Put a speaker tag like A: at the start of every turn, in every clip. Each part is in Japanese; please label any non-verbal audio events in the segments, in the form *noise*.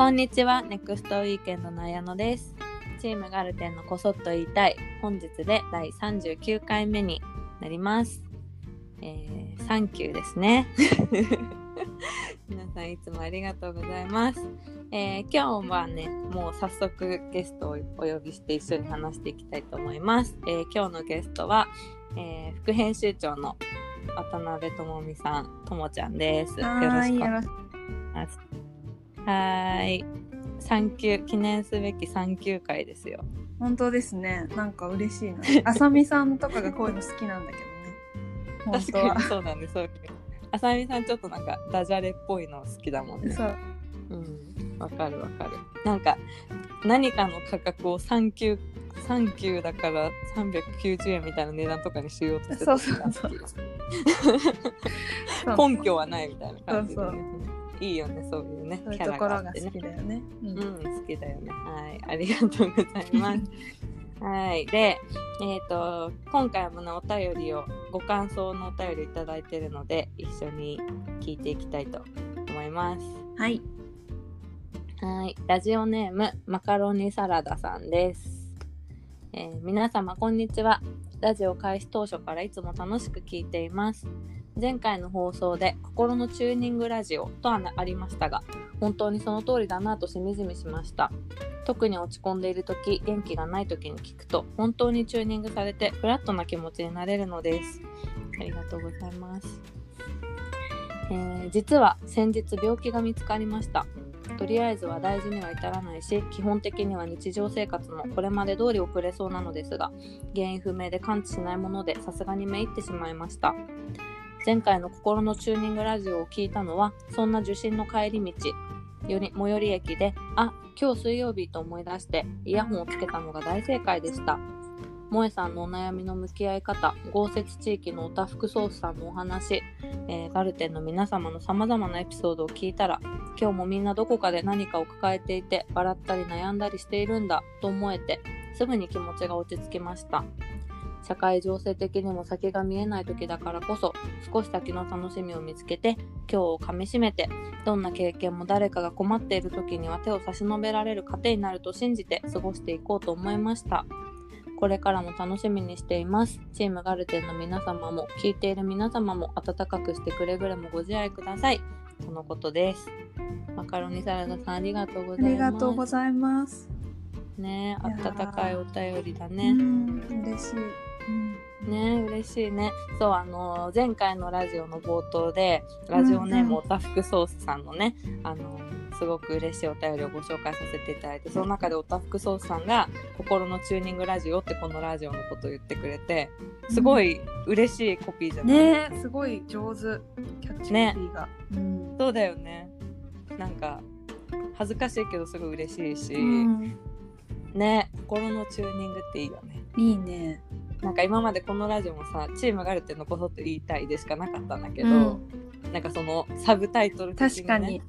A: こんにちは、ネクストウィーケンドの綾野です。チームガルテンのこそっと言いたい、本日で第39回目になります。えー、サンキューですね。皆さんいつもありがとうございます。えー今日はね、もう早速ゲストをお呼びして一緒に話していきたいと思います。えー今日のゲストは、えー副編集長の渡辺智美さん、ともちゃんです。よろしくお願いします。はーい。産休記念すべき産休会ですよ。
B: 本当ですねなんか嬉しいなあさみさんとかがこういうの好きなんだけどね本
A: 確かにそうだね、そういう。あさみさんちょっとなんかダジャレっぽいの好きだもんね。
B: そう
A: うん。わかるわかる。なんか何かの価格を産休産休だから390円みたいな値段とかにしようとしてた
B: そうそうそうそう
A: 根拠はないみたいな感じで、ね
B: そう
A: いいよね、そういうね。
B: そういう
A: キャラ
B: ところが好きだよねうん
A: うん、好きだよね。はい、ありがとうございます。*laughs* はい、で、えっ、と、今回もね、お便りを、ご感想のお便りいただいてるので、一緒に聞いていきたいと思います。
B: はい
A: はい、ラジオネーム、マカロニサラダさんです。えー皆様、こんにちは。ラジオ開始当初からいつも楽しく聞いています。前回の放送で心のチューニングラジオとはありましたが本当にその通りだなとしみじみしました。特に落ち込んでいる時元気がない時に聞くと本当にチューニングされてフラットな気持ちになれるのです。ありがとうございます、えー実は先日病気が見つかりました。とりあえずは大事には至らないし基本的には日常生活もこれまで通り送れそうなのですが原因不明で感知しないものでさすがにめいってしまいました。前回の心のチューニングラジオを聞いたのはそんな受診の帰り道より最寄り駅であ今日水曜日と思い出してイヤホンをつけたのが大正解でした。萌えさんのお悩みの向き合い方豪雪地域のおたふくソースさんのお話、えーガルテンの皆様のさまざまなエピソードを聞いたら今日もみんなどこかで何かを抱えていて笑ったり悩んだりしているんだと思えてすぐに気持ちが落ち着きました。社会情勢的にも先が見えない時だからこそ少し先の楽しみを見つけて今日をかみしめてどんな経験も誰かが困っている時には手を差し伸べられる糧になると信じて過ごしていこうと思いました。これからも楽しみにしています。チームガルテンの皆様も聞いている皆様も温かくしてくれぐれもご自愛ください。とのことです。マカロニサラダさんありがとうご
B: あ
A: ざいます。
B: りがとうございます。
A: ね温かいお便りだ
B: う
A: ね、
B: ん嬉しい。うん
A: ね嬉しいね。そうあの前回のラジオの冒頭でラジオネー
B: うんうん。
A: ムおたふくソースさんのね、あのすごく嬉しいお便りをご紹介させていただいてその中でおたふくソースさんが「心のチューニングラジオ」ってこのラジオのことを言ってくれてすごい嬉しいコピーじゃない、
B: ねえすごい上手。キャッチコピーが、うん。
A: そうだよね。なんか恥ずかしいけどすごい嬉しいし、
B: うん。
A: ね心のチューニングっていいよね。
B: いいね
A: なんか今までこのラジオもさチームガルテンのことって言いたいでしかなかったんだけど、
B: うん。
A: なんかそのサブタイトルね、
B: 確かに。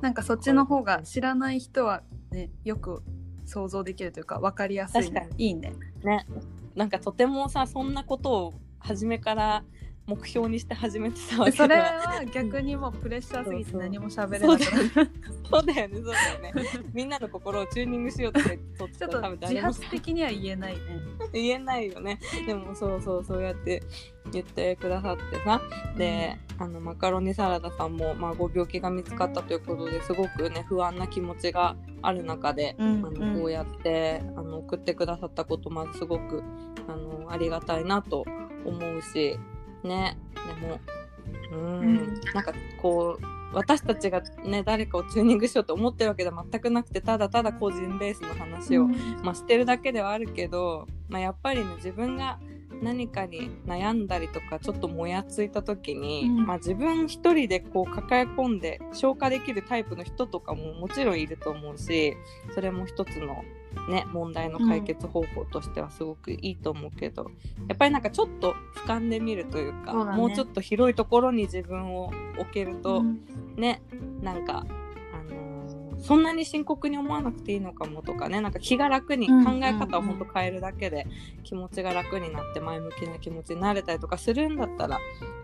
B: なんかそっちの方が知らない人はねよく想像できるというか分かりやすい。
A: 確か
B: ねいいね。
A: ね。なんかとてもさそんなことを初めから目標にして始めてたわけ
B: それ
A: では
B: は逆にもうプレッシャーすぎて何も喋れなくな
A: そうだよねそうだよね。*laughs* みんなの心をチューニングしようって
B: ちょ
A: た
B: っと自発的には言えないね。*laughs*
A: 言えないよね。でもそうそうそうやって言ってくださってさ。で、あのマカロニサラダさんも、まあ、ご病気が見つかったということですごくね不安な気持ちがある中で、
B: うん
A: あのこうやってあの送ってくださったことまずすごくあのありがたいなと思うしね。でもうん、
B: うん。
A: なんかこう私たちがね誰かをチューニングしようと思ってるわけでは全くなくてただただ個人ベースの話を、まあ、してるだけではあるけど、まあ、やっぱりね自分が何かに悩んだりとかちょっともやついた時に、
B: うん。
A: まあ、自分一人でこう抱え込んで消化できるタイプの人とかももちろんいると思うしそれも一つの、ね、問題の解決方法としてはすごくいいと思うけど、やっぱりなんかちょっと俯瞰で見るというか
B: ね。
A: もうちょっと広いところに自分を置けると、
B: うん。
A: ねなんか、あのーそんなに深刻に思わなくていいのかもとかねなんか気が楽に、
B: うん
A: 考え方を本当変えるだけで気持ちが楽になって前向きな気持ちになれたりとかするんだったら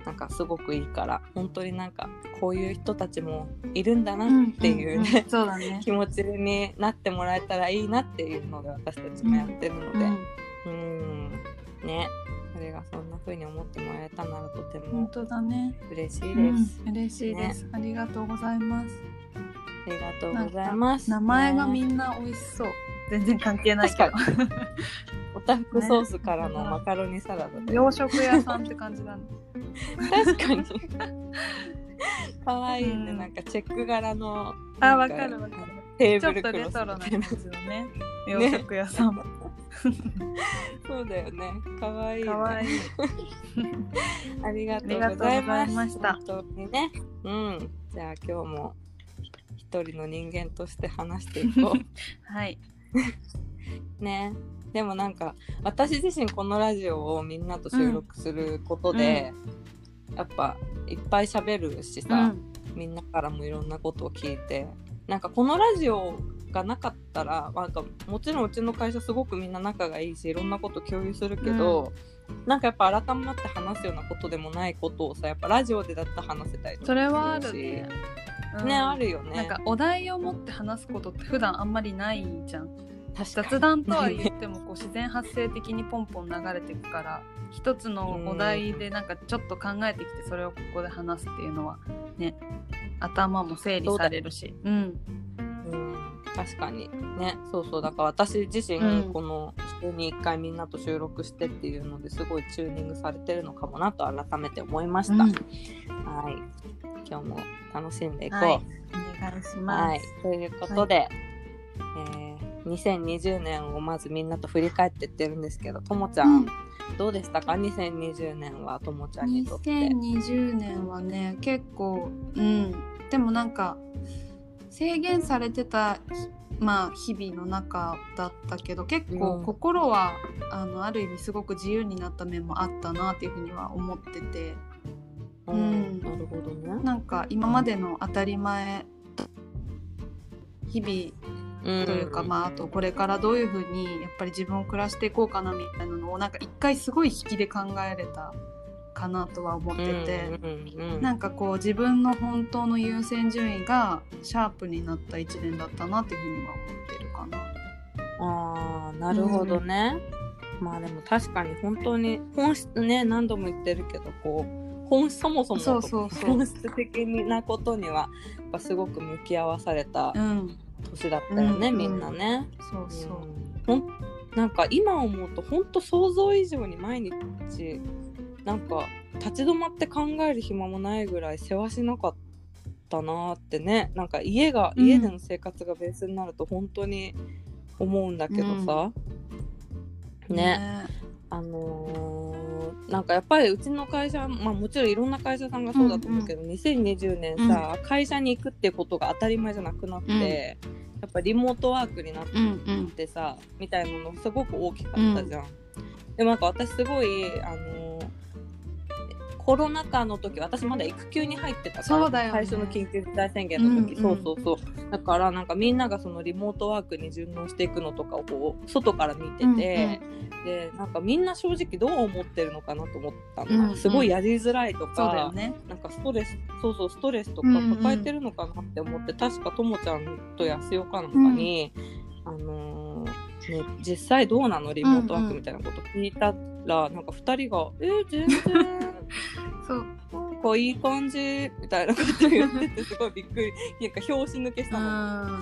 A: なんかすごくいいから本当になんかこういう人たちもいるんだなっていうね、気持ちになってもらえたらいいなっていうので私たちもやってるので。うんね。それがそんな風に思ってもらえたならとて
B: 本
A: も
B: 当だね。
A: 嬉しい
B: うん。
A: です、
B: 嬉しいです、ありがとうございます。
A: ありがとうございます。
B: 名前がみ
A: ね
B: んな美味しそう。全然関係ないけど。
A: おたふくソースからのマカロニサラダ。で、
B: 洋食屋さんって感じだね。
A: 確かに。かわいいね、
B: うん。
A: なんかチェック柄の
B: あわ
A: なんか
B: かるわかる。
A: テー
B: ちょっと
A: ブルクロス
B: レトロな感じのね洋食屋さん。も *laughs*
A: そうだよね。かわいい、*laughs* ね、
B: かわいい
A: ありがとう
B: ござい
A: ま
B: した。
A: 本当にね。うん。じゃあ今日も一人の人間として話していこ *laughs*
B: はい、
A: う *laughs* ね。でもなんか私自身このラジオをみんなと収録することで、やっぱいっぱい喋るしさ、みんなからもいろんなことを聞いてなんかこのラジオがなかったらなんかもちろんうちの会社すごくみんな仲がいいしいろんなこと共有するけど、なんかやっぱ改まって話すようなことでもないことをさやっぱラジオでだったら話せたりとか
B: それはあるね。
A: ね、
B: うん。
A: あるよね。
B: なんかお題を持って話すことって普段あんまりないじゃん。雑談とは言ってもこう自然発生的にポンポン流れていくから一つのお題でなんかちょっと考えてきてそれをここで話すっていうのはね頭も整理されるし。うん。
A: うん。確かにね。そうそう。だから私自身
B: うん。
A: この週に1回みんなと収録してっていうのですごいチューニングされてるのかもなと改めて思いました、
B: うん。
A: はい今日も楽しんでいこう、
B: はい。お願いします、
A: はい、ということで、えー2020年をまずみんなと振り返ってってるんですけどともちゃん、
B: うん。
A: どうでしたか？2020年はともちゃんにとって。
B: 2020年はね結構うん。でもなんか制限されてたまあ日々の中だったけど結構
A: うん。
B: 心は、あのある意味すごく自由になった面もあったなっていうふうには思ってて
A: う
B: うん
A: ん、なるほどね。
B: なんか今までの当たり前日々というか、まああとこれからどういうふうにやっぱり自分を暮らしていこうかなみたいなのをなんか一回すごい引きで考えれたかなとは思ってて。
A: うんうんうん
B: なんかこう自分の本当の優先順位がシャープになった一年だったなっていうふうには思ってるかな。
A: ああなるほどね。まあでも確かに本当に本質ね何度も言ってるけどこう本そもそも
B: そうそうそう。
A: 本質的なことにはやっぱすごく向き合わされた
B: うん、
A: 年だったよね、
B: うん
A: みんなね。
B: そうそう。
A: ほんなんか今思うと本当想像以上に毎日なんか立ち止まって考える暇もないぐらい世話しなかったなってね。なんか家が、
B: うん。
A: 家での生活がベースになると本当に思うんだけどさ、ね。あのーなんかやっぱりうちの会社まあもちろんいろんな会社さんがそうだと思うけど、2020年さ、会社に行くってことが当たり前じゃなくなって、やっぱリモートワークになって
B: うんうん。
A: ってさみたいなのすごく大きかったじゃん。でもなんか私すごいあのコロナ禍の時私まだ育休に入ってたから
B: そうだよね。
A: 最初の緊急事態宣言の時、
B: うんうん
A: そうそうそう。だからなんかみんながそのリモートワークに順応していくのとかをこう外から見てて、
B: うんうん。
A: でなんかみんな正直どう思ってるのかなと思ったの、
B: うんうん。
A: すごいやりづらいとか
B: そうだよね。
A: なんかストレスそうそうストレスとか
B: うんうん。
A: 抱えてるのかなって思って、確かともちゃんと安代かなんかに、あのーね、実際どうなの？リモートワークみたいなこと聞いたら、なんか2人が「えー、全然 *laughs*
B: そう。
A: なんかいい感じ」みたいなこと言っててすごいびっくり。なんか拍子抜けし
B: うん。
A: たの。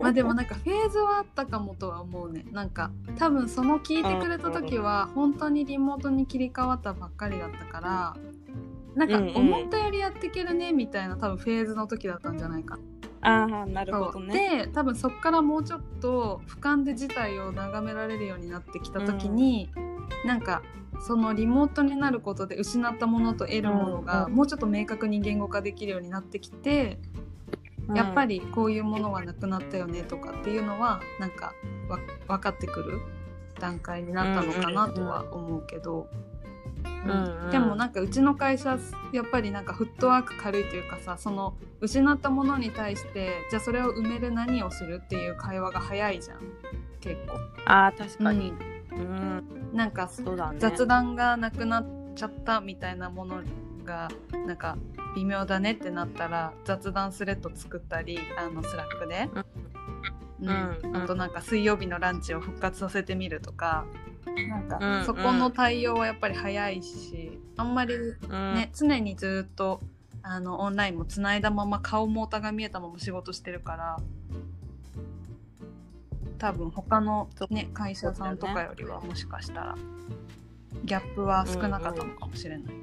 B: まあでもなんかフェーズはあったかもとは思うね。なんか多分その聞いてくれた時は本当にリモートに切り替わったばっかりだったからなんか
A: うんうん。
B: 思ったよりやっていけるねみたいな多分フェーズの時だったんじゃないか。
A: ああなるほどね。
B: で多分そこからもうちょっと俯瞰で事態を眺められるようになってきた時に、なんかそのリモートになることで失ったものと得るものが
A: うん
B: もうちょっと明確に言語化できるようになってきて、やっぱりこういうものがなくなったよねとかっていうのはなんかわ分かってくる段階になったのかなとは思うけど。
A: うん。
B: でもなんかうちの会社やっぱりなんかフットワーク軽いというかさその失ったものに対してじゃあそれを埋める何をするっていう会話が早いじゃん。結構。
A: ああ確かに。
B: うん。
A: うん、
B: なんか
A: ね。
B: 雑談がなくなっちゃったみたいなものがなんか微妙だねってなったら雑談スレッド作ったりあの Slack で、うん。
A: うん。
B: あとなんか水曜日のランチを復活させてみるとかなん
A: うん。
B: かそこの対応はやっぱり早いしあんまり
A: うん。
B: ね、常にずっとあのオンラインもつないだまま顔もお互い見えたまま仕事してるから多分他の、ね、会社さんとかよりはもしかしたらギャップは少なかったのかもしれない。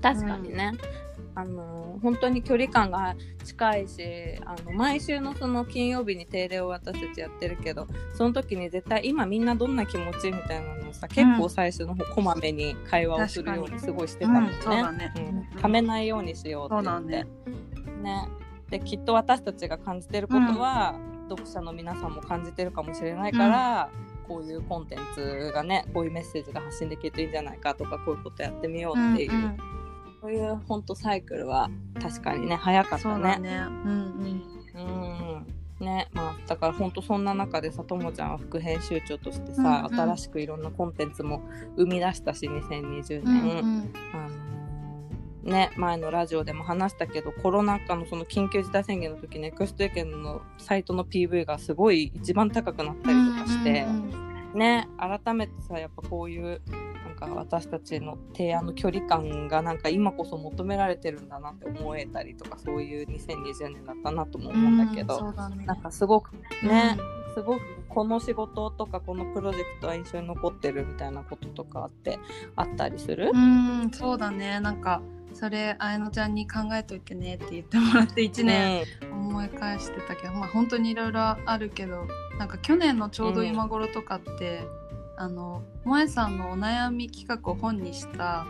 A: 確かにね、あの本当に距離感が近いしあの毎週のその金曜日に定例を私たちやってるけどその時に絶対今みんなどんな気持ちみたいなのをさ結構最初の方こまめに会話をするようにすごいしてたもんね。
B: うん。ね。
A: うん。ためないようにしようって言って。ね。できっと私たちが感じてることは、読者の皆さんも感じてるかもしれないから、こういうコンテンツがねこういうメッセージが発信できるといいんじゃないかとかこういうことやってみようっていう。
B: うんうん
A: そういう本当サイクルは確かにね早かったね。
B: そうだね。うん
A: うんねまあ、だから本当そんな中でさともちゃんは副編集長としてさ、
B: うんうん
A: 新しくいろんなコンテンツも生み出したし2020
B: うん。
A: 年、
B: うんうん
A: あのーね前のラジオでも話したけどコロナ禍のその緊急事態宣言の時ネクストエケンのサイトの PV がすごい一番高くなったりとかして。
B: うんうん
A: ね改めてさやっぱこういうなんか私たちの提案の距離感がなんか今こそ求められてるんだなって思えたりとかそういう2020年だったなとも思うんだけど、
B: そうだね。
A: なんかすごくね、すごくこの仕事とかこのプロジェクトは印象に残ってるみたいなこととかあってあったりする？
B: う、んそうだね。なんかそれあやのちゃんに考えといてねって言ってもらって1年思い返してたけど、まあ本当にいろいろあるけどなんか去年のちょうど今頃とかって、あの萌えさんのお悩み企画を本にした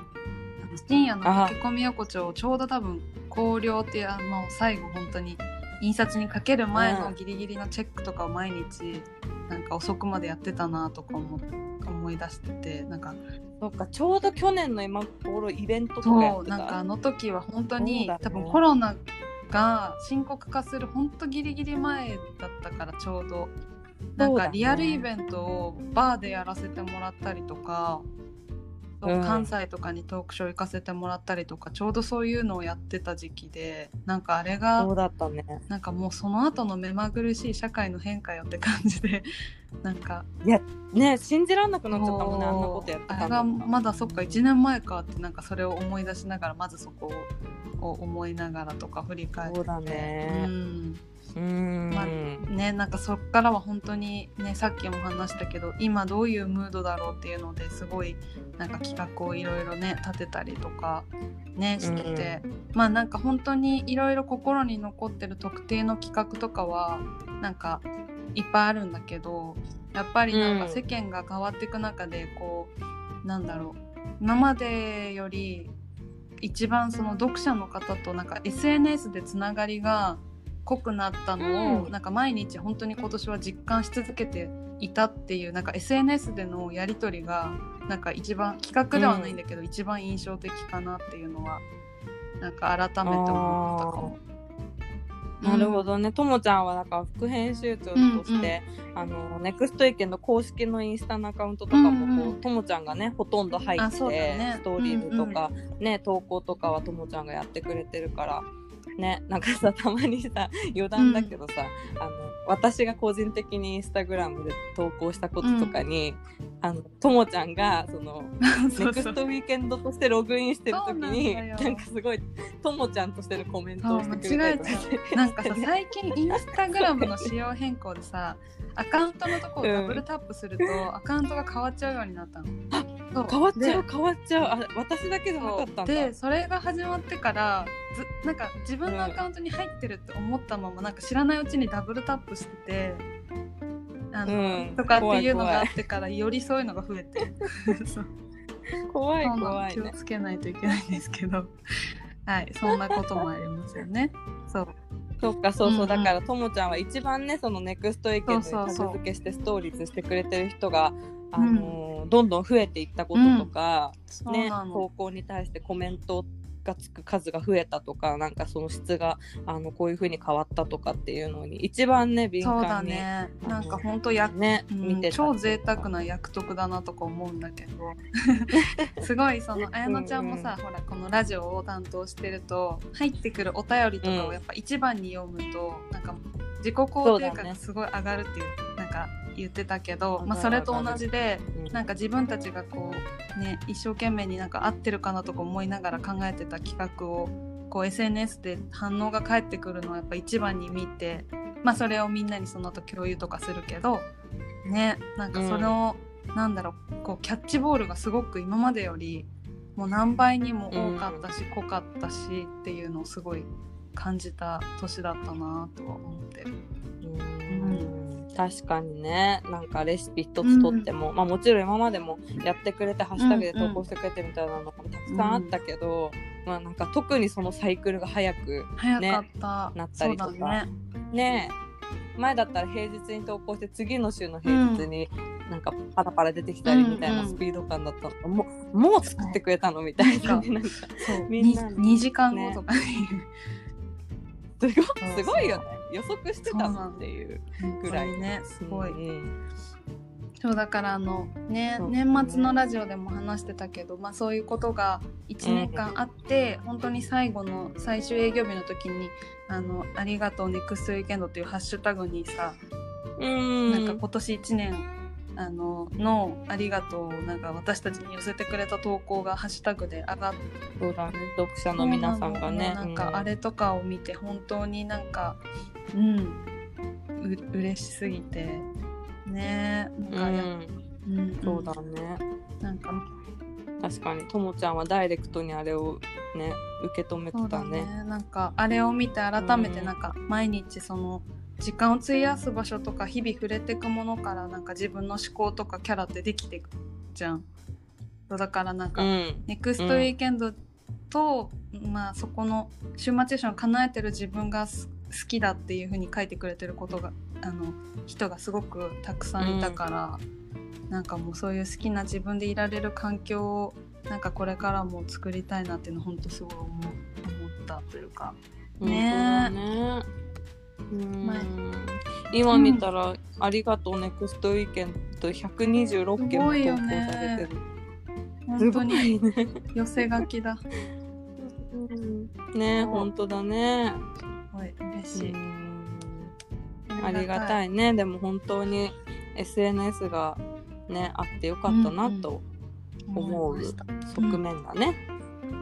B: 深夜の駆け込み横丁をちょうど多分考慮っていうあの最後本当に印刷にかける前のギリギリのチェックとかを毎日なんか遅くまでやってたなとか思思い出しててなんか
A: そっかちょうど去年の今頃イベントとかやってた？
B: そうなんかあの時は本当に、
A: ね。
B: 多分コロナが深刻化する本当ギリギリ前だったからちょうど。なんかリアルイベントをバーでやらせてもらったりとか、そう
A: うん
B: 関西とかにトークショー行かせてもらったりとかちょうどそういうのをやってた時期でなんかあれが
A: そうだったね。
B: なんかもうその後の目まぐるしい社会の変化よって感じで *laughs* なんか
A: ね信じらんなくなっちゃったもんねあんなことやってた
B: あれが
A: の
B: まだそっか1年前かってなんかそれを思い出しながらまずそこを思いながらとか振り返って。
A: そうだね。
B: うん
A: うーん、
B: まねなんかそっからは本当にねさっきも話したけど今どういうムードだろうっていうのですごいなんか企画をいろいろね立てたりとかねしてて、まあなんか本当にいろいろ心に残ってる特定の企画とかはなんかいっぱいあるんだけどやっぱりなんか
A: うん。
B: 世間が変わっていく中でこう、なんだろう今までより一番その読者の方となんか SNS でつながりが濃くなったのを、
A: うん。
B: なんか毎日本当に今年は実感し続けていたっていうなんか SNS でのやり取りがなんか一番企画ではないんだけど、一番印象的かなっていうのはなんか改めて思ったかも。
A: なるほどね。ともちゃんはなんか副編集長として、あのネクスト意見の公式のインスタのアカウントとかもこう、
B: うんうん。
A: ともちゃんがねほとんど入って、
B: ね。
A: ストーリーズとか、ね投稿とかはともちゃんがやってくれてるからねなんかさたまにさ余談だけどさ、あの私が個人的にインスタグラムで投稿したこととかに、あのともちゃんがその *laughs* ネクストウィーケンドとしてログインしてる時に
B: なん
A: かすごいともちゃんとしてるコメントをしてくれたりと
B: なんかさ最近インスタグラムの仕様変更でさアカウントのとこをダブルタップすると、アカウントが変わっちゃうようになったの。そう。
A: 変わっちゃう
B: で
A: 変わっちゃう。あ私だけじゃなかったんだ。
B: でそれが始まってからずなんか自分のアカウントに入ってるって思ったまま、なんか知らないうちにダブルタップしててあの、
A: うん。
B: とかっていうのがあってからよりそういうのが増えて。*laughs* そう
A: 怖い怖いね。
B: 気をつけないといけないんですけど。はい。そんなこともありますよね。そう
A: そっかそうそう、だからともちゃんは一番ねそのネクストエケンに
B: そう
A: タグ付けしてストーリーズしてくれてる人があのーどんどん増えていったこととか、ね
B: なの。
A: 投稿に対してコメントがつく数が増えたとかなんかその質があのこういう風に変わったとかっていうのに一番ね敏
B: そうだ
A: 感に、
B: ね。なんか本当や、
A: ね
B: うん
A: 見てた
B: 超贅沢な役得だなとか思うんだけど。*laughs* すごいその綾乃ちゃんもさ、ほらこのラジオを担当してると入ってくるお便りとかをやっぱ一番に読むと、なんか自己肯定感がすごい上がるっていうなんか言ってたけど、まあ、それと同じで
A: うん。
B: なんか自分たちがこうね一生懸命になんか合ってるかなとか思いながら考えてた企画をこう SNS で反応が返ってくるのをやっぱ一番に見て、まあ、それをみんなにその後共有とかするけどねなんかその、なんだろうこうキャッチボールがすごく今までよりもう何倍にも多かったし、濃かったしっていうのをすごい感じた年だったなとは思ってる。
A: うん。確かにね。なんかレシピ一つとっても、まあもちろん今までもやってくれてハッシュタグで投稿してくれてみたいなのもたくさんあったけど、まあなんか特にそのサイクルが早く
B: 早かった、
A: なったりとか。
B: ね。
A: ね前だったら平日に投稿して次の週の平日になんかパラパラ出てきたりみたいなスピード感だったの、もうもう作ってくれたのみたいな。*laughs* みんな
B: 2, 時間後とかに、*laughs*
A: すごすごいよね。予測してたのっていうぐらい
B: ねすごい、
A: うん
B: そうだからあのね年末のラジオでも話してたけど、まあ、そういうことが1年間あって、本当に最後の最終営業日の時に「あのありがとうネクストウィーケンド」っていうハッシュタグにさ、
A: うん。
B: なんか今年1年あののありがとうをなんか私たちに寄せてくれた投稿がハッシュタグで上がって
A: そうだね読者の皆さんがね。
B: なんかあれとかを見て本当になんかうんう嬉しすぎて。ね。
A: うん
B: なんかや、
A: うん。
B: うん。
A: そうだね。
B: なんか
A: 確かに。ともちゃんはダイレクトにあれをね受け止めてたね。
B: ね。なんかあれを見て改めてなんか毎日その時間を費やす場所とか日々触れていくものからなんか自分の思考とかキャラってできていくじゃん。だからなんか、
A: うん
B: ネクストウィーケンドと、まあそこの週末ションを叶えてる自分がす好きだっていう風に書いてくれてることがあの人がすごくたくさんいたから、なんかもうそういう好きな自分でいられる環境をなんかこれからも作りたいなっていうの本当すごい思ったというか。ね
A: 本当だねうん
B: 前
A: 今見たら、ありがとうネクストウィーケンド126件も投稿さ
B: ね
A: れてる。
B: 本当に。寄せ書きだ。*laughs*
A: ね本当だね。
B: すごい嬉しい。
A: ありがた
B: い。
A: いね。でも本当に SNS がねあってよかったなと思う側面だね。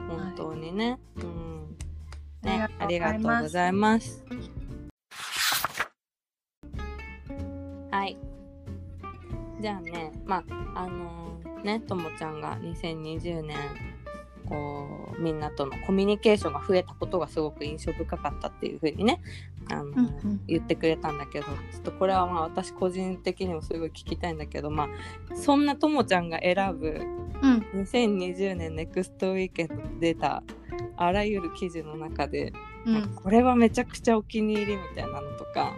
A: 本当にね。うん。ね、あ
B: あり
A: りがと
B: うござ
A: います。はい。じゃあね、まあ、あのーね、ともちゃんが2020年、こう、みんなとのコミュニケーションが増えたことがすごく印象深かったっていうふうにね、あのー
B: うんうん
A: 言ってくれたんだけど、ちょっとこれはまあ私個人的にもすごい聞きたいんだけど、まあ、そんなともちゃんが選ぶ
B: うん
A: 2020年ネクストウィーケンドで出たあらゆる記事の中で、
B: うん。
A: これはめちゃくちゃお気に入りみたいなのとか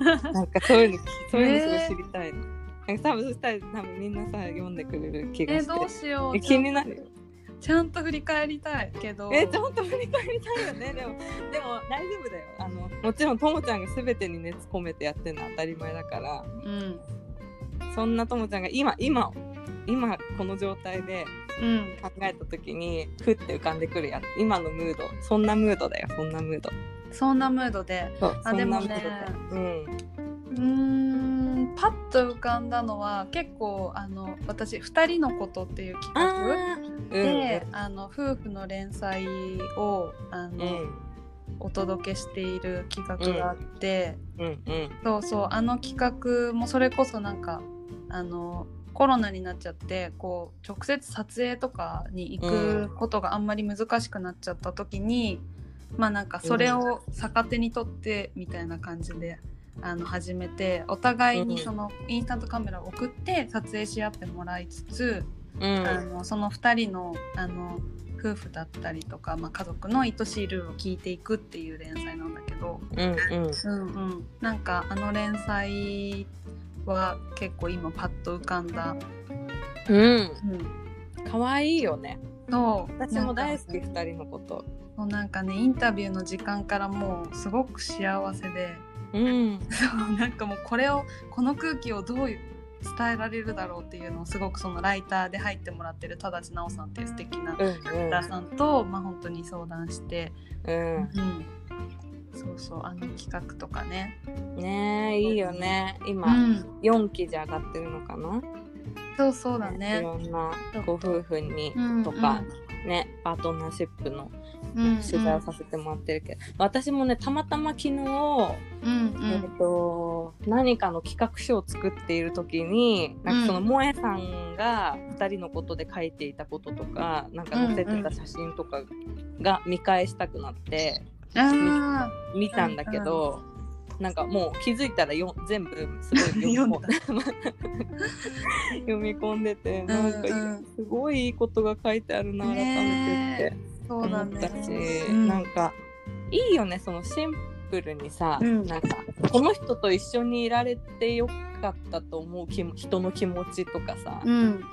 A: *laughs* なんかそういうのそういうのすごい知りたいの。なんか多分そしたら多分みんなさ読んでくれる気が
B: え
A: して。
B: どうしよう。
A: え気になるよ。
B: ちゃんと振り返りたいけど。
A: えちゃんと振り返りたいよね *laughs* でもでも大丈夫だよあのもちろんともちゃんが全てに熱込めてやってるのは当たり前だから
B: うん
A: そんなともちゃんが今今今この状態で
B: うん。
A: 考えた時にふって浮かんでくるやつ今のムードそんなムードだよそんなムード
B: そんなムードで。あでもね。うーんパッと浮かんだのは結構あの私「二人のこと」っていう
A: うん、
B: 企画
A: あー
B: で、あの夫婦の連載をあの、
A: うん。
B: お届けしている企画があって、
A: うんうん
B: そうそうあの企画もそれこそなんかあのコロナになっちゃってこう直接撮影とかに行くことがあんまり難しくなっちゃった時に、まあなんかそれを逆手にとってみたいな感じで。あの始めてお互いにそのインスタントカメラを送って撮影し合ってもらいつつ、
A: うん。
B: あのその2人のあの夫婦だったりとか、まあ、家族の愛しいルールを聞いていくっていう連載なんだけど、
A: うんうん。
B: うんうん、なんかあの連載は結構今パッと浮かんだ、
A: うん。
B: うん、
A: 可愛いよね。
B: そう。
A: 私も大好き
B: なんか
A: 2人のこと
B: そうなんかねインタビューの時間からもうすごく幸せで。
A: うん。*laughs*
B: そうなんかもうこれをこの空気をどう伝えられるだろうっていうのをすごくそのライターで入ってもらってる田立直さんっていう素敵な
A: うん
B: ライターさんと、まあ本当に相談して、
A: うん。
B: うん、そうそうあの企画とかね、
A: ねえいいよね。今、
B: うん、
A: 4期じゃ上がってるのかな？
B: そうそうだ
A: い
B: ね。
A: ろんなご夫婦に
B: うん
A: とか、ねパートナーシップの
B: うん
A: 取材をさせてもらってるけど、私もねたまたま昨日、
B: うんう
A: え
B: ん
A: っと何かの企画書を作っている時になんかその
B: うん。
A: 萌えさんが2人のことで書いていたこととかなんか載せてた写真とかが見返したくなって
B: あ
A: 見たんだけど、なんかもう気づいたらよ全部すごい読み込ん *laughs* 読み込んでてなんか
B: うんうん。
A: すごいいいことが書いてあるな改めてって。
B: ーそうだ
A: 思ったし、
B: ね。
A: なんかいいよねそのシンプルにさ、
B: うん
A: なんかこの人と一緒にいられてよかったと思う人の気持ちとかさ、
B: うん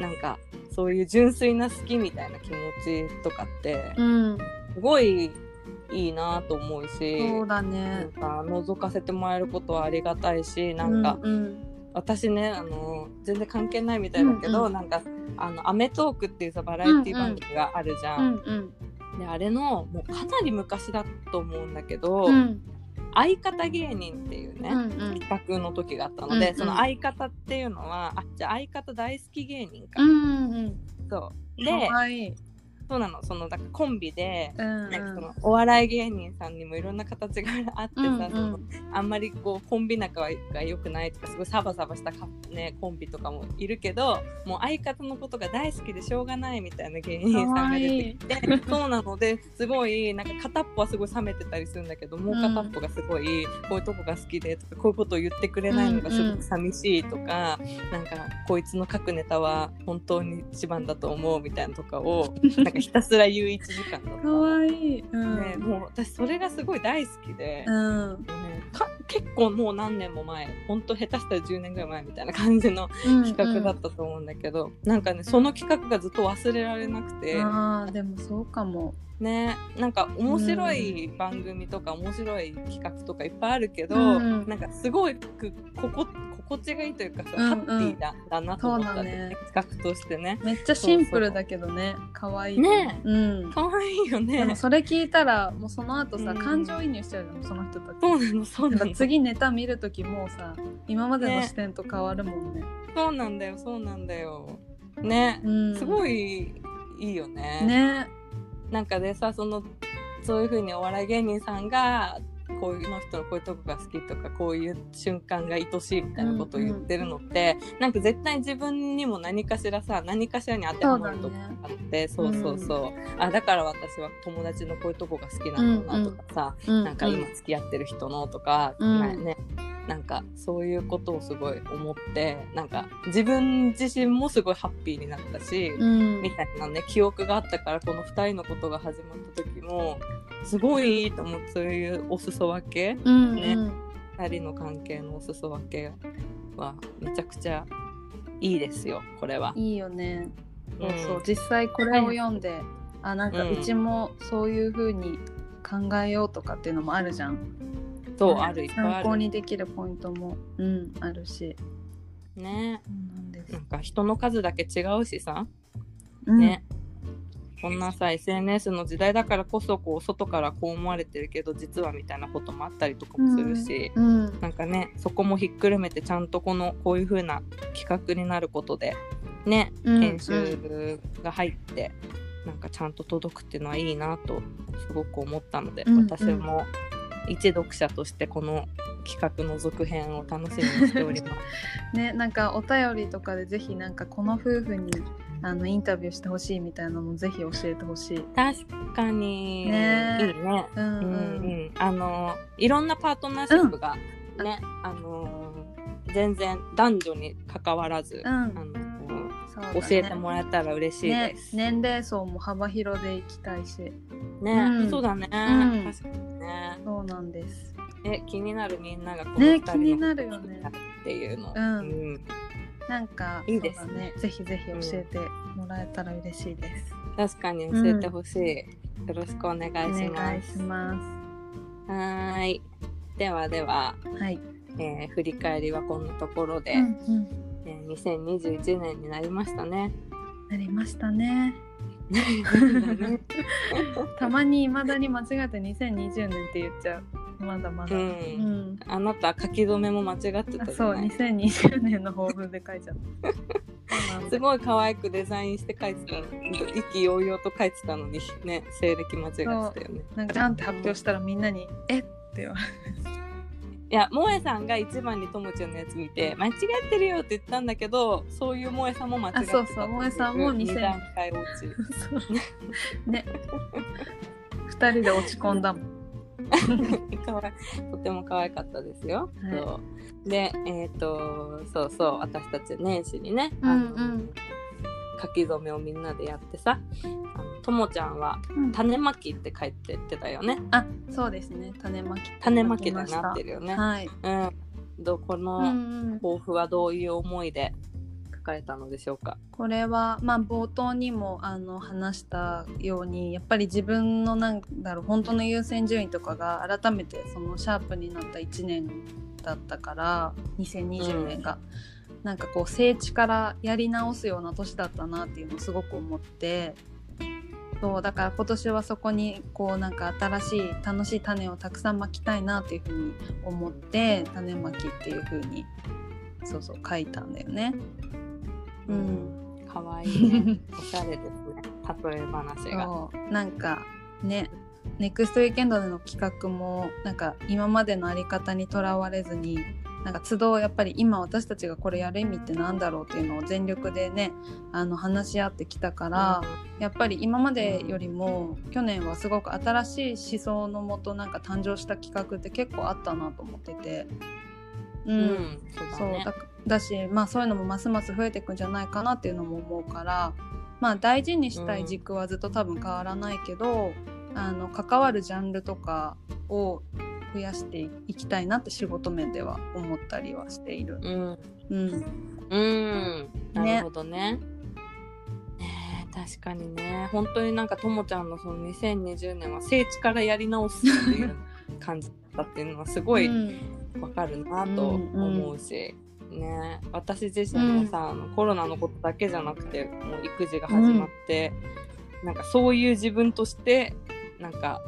A: なんかそういう純粋な好きみたいな気持ちとかって
B: うん
A: すごいいいなと思うし。
B: そうだ
A: な
B: ね
A: ん。か覗かせてもらえることはありがたいしなんか、
B: うん
A: 私ねあの全然関係ないみたいだけど、
B: うんうん。
A: なんか「あのアメトーーク」っていうさバラエティ番組があるじゃ。
B: うんんうん。
A: であれのもうかなり昔だと思うんだけど、
B: うん。
A: 相方芸人っていうね、
B: うんうん。
A: 企画の時があったので、
B: うんうん。
A: その相方っていうのはあじゃあ相方大好き芸人か、
B: うんうん
A: そう。
B: か
A: でそうなの。そのだからコンビで、
B: うん
A: なんかそのお笑い芸人さんにもいろんな形があってさ、
B: うんうん。
A: そのあんまりこうコンビ仲が良くないとかすごいサバサバしたか、ね、コンビとかもいるけどもう相方のことが大好きでしょうがないみたいな芸人さんが出てきてそうなのですごいなんか片っぽはすごい冷めてたりするんだけどもう片っぽがすごいこういうとこが好きでとかこういうことを言ってくれないのがすごく寂しいとか、なんかこいつの書くネタは本当に一番だと思うみたいなとかをなんかひたすら言う1時間だった
B: か
A: の。
B: わいい。うん
A: ね、もう私それがすごい大好きで、
B: うん
A: ねか結構もう何年も前ほんと下手したら10年ぐらい前みたいな感じの企画だったと思うんだけど、なんかねその企画がずっと忘れられなくて、
B: ああでもそうかも。
A: ねなんか面白い番組とか面白い企画とかいっぱいあるけど、
B: うん
A: なんかすごいくここ心地がいいというかさ、
B: うんうん。
A: ハッピーだだなと思ったね
B: そう
A: 企画としてね。
B: めっちゃシンプルだけどね可愛い
A: ね。
B: うん。
A: 可愛いよ
B: で
A: ね
B: も。それ聞いたらもうその後さ、
A: うん。
B: 感情移入しちゃうじゃんその人たち。
A: そうなのそう
B: な
A: の。
B: か次ネタ見る時もうさ今までの視点と変わるもんね。
A: そうなんだよそうなんだよ。ね、
B: うん。
A: すごいいいよね。
B: ね。
A: なんかでさそのそういう風にお笑い芸人さんがこういうの人のこういうとこが好きとかこういう瞬間が愛しいみたいなことを言ってるのって、なんか絶対自分にも何かしらさ何かしらに当てはまるとこがあってそう,、そうそう。あだから私は友達のこういうとこが好きなんだなとかさ、
B: うん
A: なんか今付き合ってる人のとか、
B: うん。
A: なねなんかそういうことをすごい思ってなんか自分自身もすごいハッピーになったし、
B: うん。
A: みたいなね記憶があったからこの2人のことが始まった時もすごいいいと思ってそういうお裾分け。
B: うん
A: ね
B: うん。
A: 2人の関係のお裾分けはめちゃくちゃいいですよこれは。
B: いいよね。そうそう、
A: うん
B: 実際これを読んで、あなんか
A: う
B: ちもそういう風に考えようとかっていうのもあるじゃん、
A: そう、
B: ね
A: あるいっぱいあ
B: 参考
A: る。
B: にできるポイントもうんあるし。
A: ね。
B: なん
A: か人の数だけ違うしさ、
B: うん。
A: ねこんなさ SNS の時代だからこそこう外からこう思われてるけど実はみたいなこともあったりとかもするし、
B: うん。
A: なんかねそこもひっくるめてちゃんとこのこういう風な企画になることでね
B: うん
A: 編集が入って、なんかちゃんと届くっていうのはいいなとすごく思ったので、
B: うんうん。
A: 私も一読者としてこの企画の続編を楽しみにしております。*laughs*
B: ねなんかお便りとかでぜひなんかこの夫婦にあのインタビューしてほしいみたいなのもぜひ教えてほしい。
A: 確かに、
B: ね。
A: いいね。
B: うん
A: うん。
B: うん
A: うん、あのいろんなパートナーシップがね、あの全然男女に関わらず、
B: うん。
A: あの
B: ね。
A: 教えてもらえたら嬉しい
B: ね
A: です。
B: 年齢層も幅広でいきたいし。
A: ね、
B: うん。
A: そうだね、
B: うん。
A: 確かにね。
B: そうなんです。
A: え気になるみんながこの
B: ね
A: 二人の
B: 気になるよね。
A: っていうの。
B: うんなんか
A: いいです。
B: そうだね。ぜひぜひ教えてもらえたら嬉しいです。
A: 確かに教えてほしい、よろしくお願いします。
B: お願いしま
A: はーい。ではでは、
B: すはい、
A: えー振り返りはこんなところで、
B: うんうん。
A: えー2021年になりましたね。
B: なりましたね *laughs* たまに未だに間違って2020年って言っちゃう。まだまだ、
A: うん
B: うん。
A: あなた書き留めも間違ってた
B: そう
A: ゃない
B: 2020年の抱負で書いちゃった。*laughs*
A: すごい可愛くデザインして書いてたの意気揚々と書いてたのにね西暦間違えてたよね。
B: なんかジャンって発表したらみんなに「えっ?」て言われ
A: いや萌えさんが一番にともちゃんのやつ見て間違ってるよって言ったんだけどそういう萌えさんも間違ってた
B: あそうそう萌えさんも
A: 二
B: 2000
A: 段階落ち。
B: そう。ね。二人で落ち込んだもん。*laughs*
A: かわいとても可愛かったですよ。
B: はい。
A: そう。でえっ、とそうそう。私たち年始にね、
B: うんうん。
A: 書き初めをみんなでやってさあのともちゃんは
B: うん
A: 種まきって書いてってたよね。
B: あそうですね種まき
A: 種まきになってるよね。
B: はい、
A: うん。どこの
B: うんうん、
A: 抱負はどういう思いで書かれたのでしょうか？
B: これはまあ冒頭にもあの話したようにやっぱり自分のなんだろう本当の優先順位とかが改めてそのシャープになった1年だったから2020年が、なんかこう聖地からやり直すような年だったなっていうのをすごく思ってそうだから今年はそこにこうなんか新しい楽しい種をたくさんまきたいなっていうふうに思って種まきっていうふうにそうそう書いたんだよね。うん
A: 可愛いね。*laughs* おしゃれですね。例え話が。
B: なんかねネクストウィーケンドでの企画もなんか今までのあり方にとらわれずになんか都度やっぱり今私たちがこれやる意味ってなんだろうっていうのを全力でねあの話し合ってきたから、やっぱり今までよりも去年はすごく新しい思想のもとなんか誕生した企画って結構あったなと思ってて。う
A: うんん、そうだね
B: そうだ。だし、まあ、そういうのもますます増えていくんじゃないかなっていうのも思うから、まあ、大事にしたい軸はずっと多分変わらないけど、あの関わるジャンルとかを増やしていきたいなって仕事面では思ったりはしている。
A: うん。
B: うん、
A: うん。なるほどね。ねえ確かにね。本当になんかともちゃんのその2020年は聖地からやり直すっていう感じだったっていうのはすごい
B: うん。
A: わかるなと思うし、ね。私自身もさ、あのコロナのことだけじゃなくてもう育児が始まって、なんかそういう自分としてなんか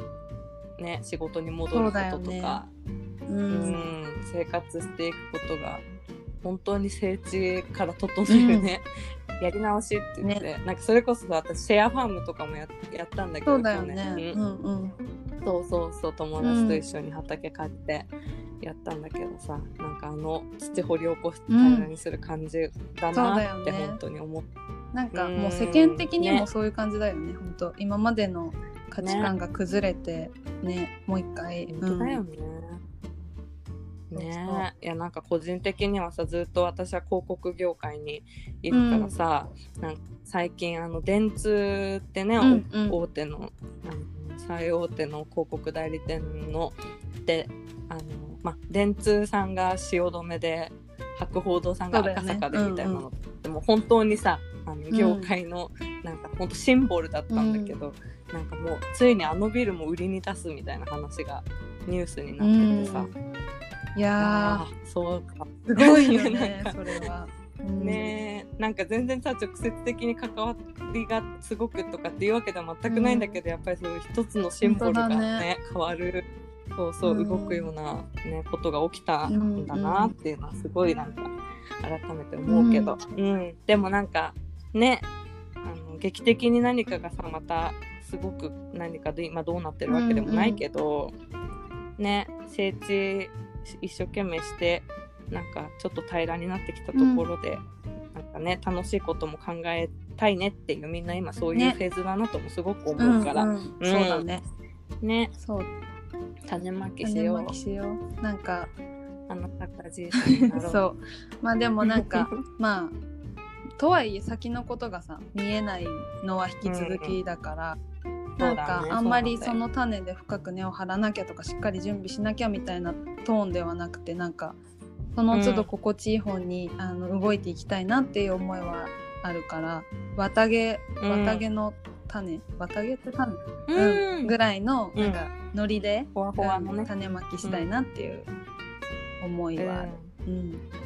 A: ね仕事に戻ることとか
B: う
A: う、
B: ん
A: ん、生活していくことが本当に聖地から整えるね、*laughs* やり直しって言って、なんかそれこそさ私シェアファームとかもややったんだけど
B: そうだよね。うんうん。
A: そうそうそう友達と一緒に畑買ってやったんだけどさ、なんかあの土掘り起こして平らにする感じだなって
B: よね。
A: 本当に思って、
B: なんかも
A: うん。
B: う世間的に
A: ね。
B: もそういう感じだよね本当。今までの価値観が崩れてねもう一回、
A: 本当だよね。ね。いやなんか個人的にはさずっと私は広告業界にいるからさ、なんか最近あの電通ってね、
B: うんうん。
A: 大手の最大手の広告代理店のであの、ま、電通さんが汐留で博報堂さんが赤坂でみたいなの、
B: そう
A: でも本当にさあの業界のなんか本当シンボルだったんだけど、なんかもうついにあのビルも売りに出すみたいな話がニュースになっててさ、
B: いや
A: あーそうか。
B: ーすごいよ
A: なん
B: ね
A: か
B: それは。うん。
A: ねえなんか全然さ直接的に関わりがすごくとかっていうわけでは全くないんだけど、やっぱりそういう一つのシンボルがね
B: ね。
A: 変わるそうそう、
B: うん。
A: 動くような、ね、ことが起きたんだなっていうのはすごいなんか改めて思うけど、うん。でもなんかね。あの劇的に何かがさまたすごく何かで今どうなってるわけでもないけど、ね。整地一生懸命してなんかちょっと平らになってきたところで、なんかね楽しいことも考えたいねっていうみんな今そういう
B: ね。
A: フェーズだなともすごく思うから、
B: うんうん。そうだね。
A: ね。
B: そう。
A: 種まきし
B: 種
A: よう。
B: まきしよう。なんか
A: あの高じ
B: そう。まあでもなんか *laughs* まあとはいえ先のことがさ見えないのは引き続きだから、なんか、
A: そうだね
B: あんまり
A: そ
B: の種で深く根を張らなきゃとかしっかり準備しなきゃみたいなトーンではなくてなんかその都度心地いい方に、あの動いていきたいなっていう思いはあるから綿毛
A: うん。
B: 綿毛の種綿毛って種、
A: うん。
B: うん。ぐらいの
A: うん。
B: なんかノリで、
A: ほわほわのね、
B: 種まきしたいなっていう思いはある。うん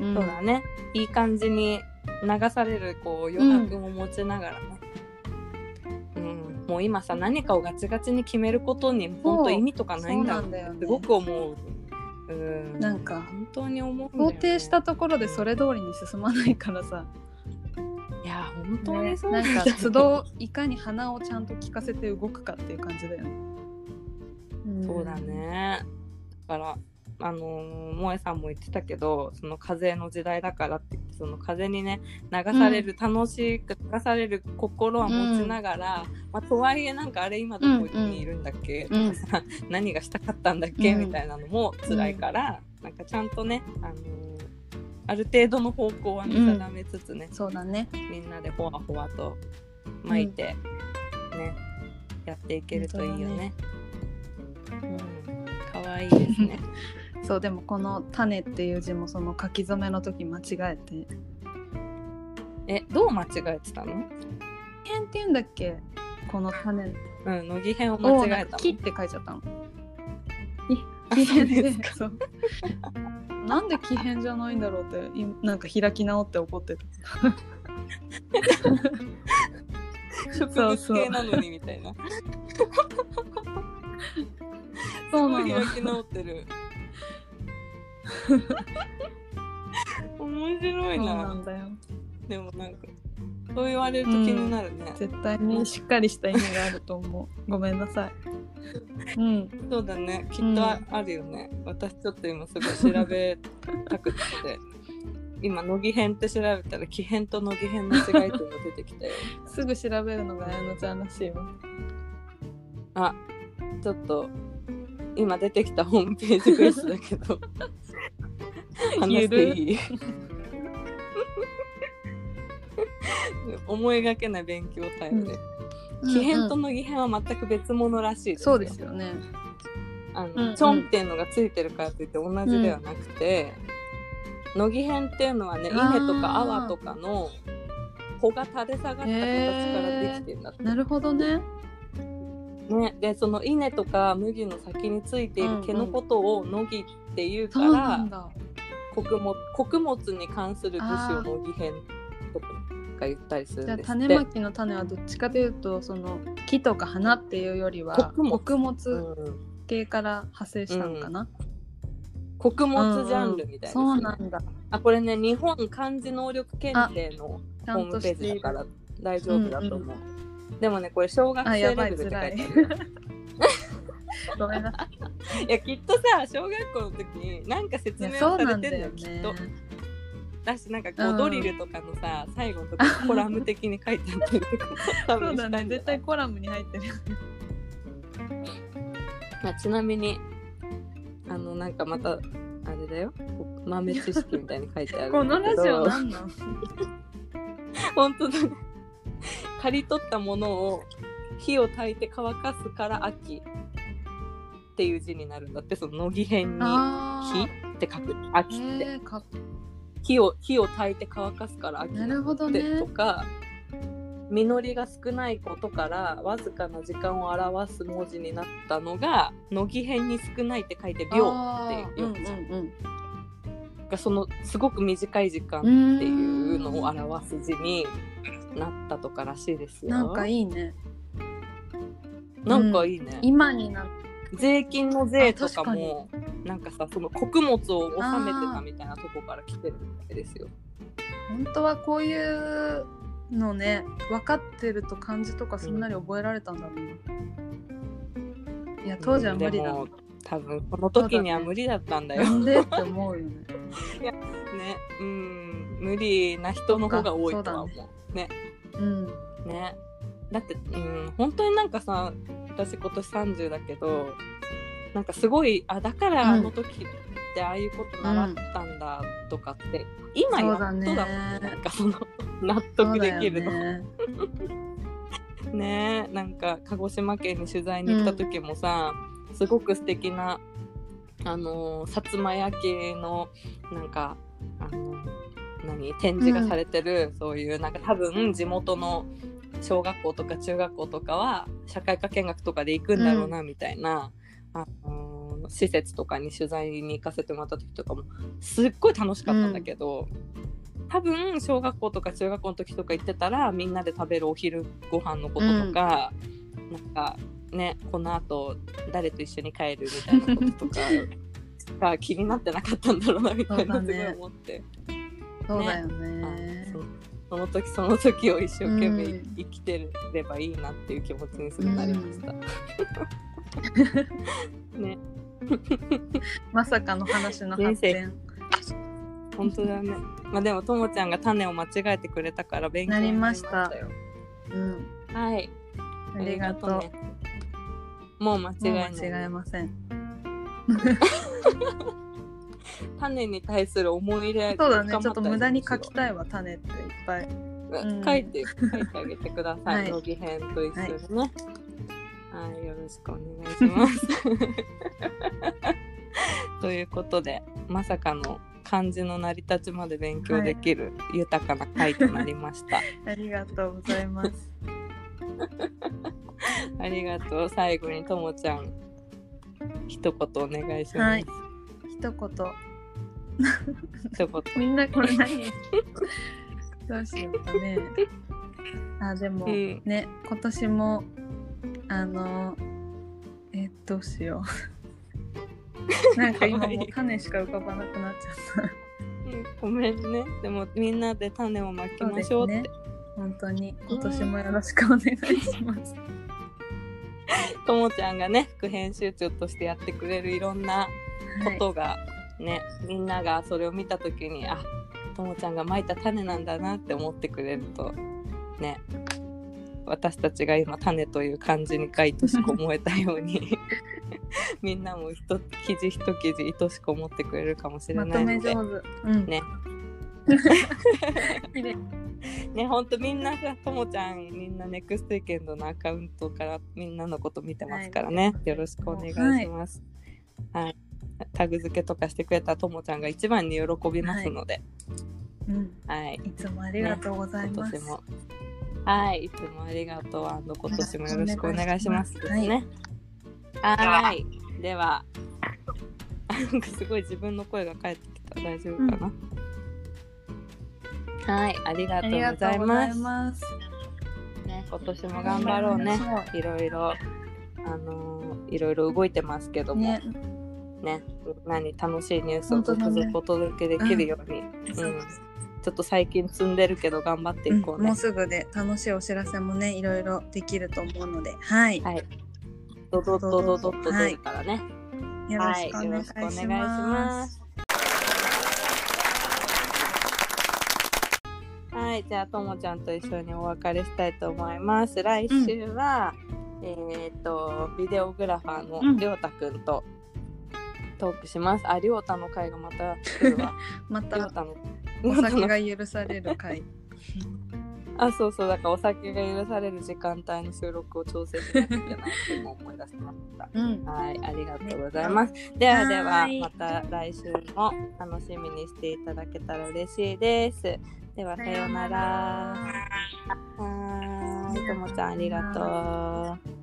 A: うんそうだね。いい感じに流されるこう余白も持ちながらね、うん。もう今さ何かをガチガチに決めることに本当意味とかないんだ
B: そうね。
A: すごく思う。うん、
B: なんか
A: 本当に思うね。
B: 肯定したところでそれ通りに進まないからさ、
A: いや本当に
B: ね
A: そう
B: なんか都度いかに鼻をちゃんと聞かせて動くかっていう感じだよね。ん。
A: そうだ。ね。だから、あのー萌えさんも言ってたけど、その風の時代だからって言って、その風にね、流される、楽しく流される心は持ちながら、まあ、とはいえなんかあれ今どこにいるんだっけ、
B: うん
A: とかさ、何がしたかったんだっけ、
B: うん。
A: みたいなのも辛いから、なんかちゃんとね、あのーある程度の方向は見定めつつね、
B: そうだね。
A: みんなでほわほわと巻いて、ねやっていけるといいよね。うん、可愛いですね。*laughs*
B: そうでもこの「種」っていう字もその書き初めの時間違えて
A: え、どう間違えてたの？
B: 「変」って言うんだっけ？この種
A: うん、乃木編を
B: を
A: 間違えた
B: なんか木って書いちゃったの。
A: あ
B: 木
A: そう
B: 変
A: ですか
B: そうなんで木変じゃないんだろうっていなんか開き直って怒ってた。
A: 植物系なのにみたいな。
B: そうなの
A: 開き直ってる。面白い
B: な
A: な。
B: んだよ。
A: でもなんかそう言われると気になるね。
B: 絶対にしっかりした意味があると思う。*laughs* ごめんなさい。うん。
A: そうだね。きっとあ,、あるよね。私ちょっと今すごい調べたくって。*laughs* 今乃木編って調べたら木編と乃木編の違いっていうのが出てきたよ。*laughs*
B: すぐ調べるのが綾乃ちゃんらしいわ。
A: あちょっと今出てきたホームページベースだけど *laughs* 話していい？*laughs* 思いがけない勉強タイムで、木編と乃木編は全く別物らしいです
B: そうですよね。
A: あの、
B: うんうん。
A: チョンっていうのがついてるからといって同じではなくて、乃木編っていうのはね稲とか泡とかの穂が垂れ下がった形からできてるんだって、
B: なるほどね。
A: ね、でその稲とか麦の先についている毛のことを乃木っていうか
B: そうな
A: ら、
B: んだ。
A: 穀物穀物に関する部首を乃木編とか言ったりするんですって。
B: 種まきの種はどっちかというとその木とか花っていうよりは
A: 穀物。
B: 系から派生したのかな？
A: 穀物ジャンルみたいですね、
B: そうなんだ。
A: あこれね日本漢字能力検定のホームページだから大丈夫だと思う、でもねこれ小学
B: あ
A: 生レベルって書いてある
B: ごめんなさい。
A: いやきっとさ小学校の時になんか説
B: い
A: 明をされてん
B: だよね
A: のよきっと。だしなんかこう、
B: うん
A: ドリルとかのさ最後のとこコラム的に書いてあったりとか多 *laughs*
B: そうだね。絶対コラムに入ってる。*laughs*
A: まあ、ちなみにあのなんかまたあれだよ豆知識みたいに書いてある
B: こ
A: んだけど
B: のラジオなんなん？*laughs*
A: 本当だね刈り取ったものを火を焚いて乾かすから秋っていう字になるんだってその乃木編に
B: あ
A: 火って書く秋って、
B: えー、か
A: 火を火を焚いて乾かすから秋
B: なるほどね
A: と。か実りが少ないことからわずかな時間を表す文字になったのが乃木編に少ないって書いて秒って読むじゃん
B: うんうん
A: がそのすごく短い時間
B: うん。
A: っていうのを表す字になったとからしいですよ。
B: なんかいいね。
A: なんかいいね。
B: 今になっ
A: 税金の税とかもなんかさその穀物を納めてたみたいなとこから来てるみたいですよ。
B: 本当はこういうのね分かってると漢字とかすんなり覚えられたんだろうな。いや当時は無理だ
A: 多分この時には無理だったんだよ。
B: なんでって思うよね。*laughs*
A: ね、うん無理な人の方が多いとは思う。ね
B: うん。
A: ねだって、うん、本当になんかさ私今年30だけどなんかすごいあだからあの時ってああいうこと習ったんだとかって、今やっとだもん。ね。なんかその *laughs* 納得できるの。
B: ね。*laughs*
A: ねなんか鹿児島県に取材に行った時もさ、すごく素敵なあのー薩摩焼のなんかあの何？展示がされてる、そういうなんか多分地元の小学校とか中学校とかは社会科見学とかで行くんだろうなみたいな、あのー施設とかに取材に行かせてもらった時とかもすっごい楽しかったんだけど、多分小学校とか中学校の時とか行ってたらみんなで食べるお昼ご飯のこととか、なんかねこのあと誰と一緒に帰るみたいなこととか *laughs* が気になってなかったんだろうなみたいなすごい思って。
B: そうだよ
A: あ
B: ね
A: その時その時を一生懸命
B: うん
A: 生きてればいいなっていう気持ちにすぐなりました。ね *laughs*
B: まさかの話の発展
A: 本当だね。まあでもともちゃんが種を間違えてくれたから勉強になりましたよ。
B: うん
A: はい。
B: ありがとう
A: ね。もう間違いない、
B: 間違えません *laughs*
A: 種に対する思い入れ
B: そうだねちょっと無駄に書きたいわ種っていっぱいうん
A: 書いて書いてあげてください。
B: はい
A: 編と一緒にね。はい、よろしくお願いします。*laughs* ということで、まさかの漢字の成り立ちまで勉強できる豊かな回となりました。
B: ありがとうございます *laughs*
A: ありがとう。最後にともちゃん、一言お願いします。
B: はい一言
A: 一言。
B: みんなこれ何？どうしようかね。*laughs* あでも、
A: うん
B: ね今年もあのえどうしよう。*laughs* なんか今もう種しか浮かばなくなっちゃった。
A: うんごめんね。でもみんなで種をまきましょうって。
B: 本当に。今年もよろしくお願いします。*laughs*
A: ともちゃんがね、副編集長としてやってくれるいろんなこ
B: はい
A: とがね、みんながそれを見た時にあともちゃんがまいた種なんだなって思ってくれるとね私たちが今種という漢字に愛しく思えたように *laughs* みんなも一記事一記事愛しく思ってくれるかもしれないので *laughs* ね。ね。ほんとみんなさともちゃんみんなネクストウィーケンドのアカウントからみんなのこと見てますからね、よろしくお願いします。はい、*laughs* タグ付けとかしてくれたともちゃんが一番に喜びますので、
B: うん
A: はい、
B: いつもありがとうございます、
A: 今年も。はい、いつもありがとう。あの今年もよろしくお願いしますね。はい、では、すごい自分の声が返ってきた。大丈夫かな？はい、ありがとうござい
B: とうござい
A: ます。
B: ます
A: ね、今年も頑張ろうね。いろいろ、あのーいろいろ動いてますけども、ね、
B: ね
A: 何楽しいニュースを続々お届けできるように、うんちょっと最近積んでるけど頑張っていこうね。
B: うんもうすぐで楽しいお知らせもねいろいろできると思うのではい、
A: はい。ドドッドドドッと出るからね。はい、よろしくお願いし
B: しま。
A: ますす。はい、じゃあともちゃんと一緒にお別れしたいと思います。来週は、えっ、とビデオグラファー
B: うん
A: のりょうたくんとトークします。あ、りょうたの会がまた。*laughs*
B: また。お酒が許される回 *laughs*
A: あ、そうそう、だからお酒が許される時間帯の収録を調整しなきゃいけないって今思い出しました。
B: うん
A: はい、ありがとうございます。ではでは
B: はい
A: また来週も楽しみにしていただけたら嬉しいです。ではさようなら。はーい、ともちゃんありがとう。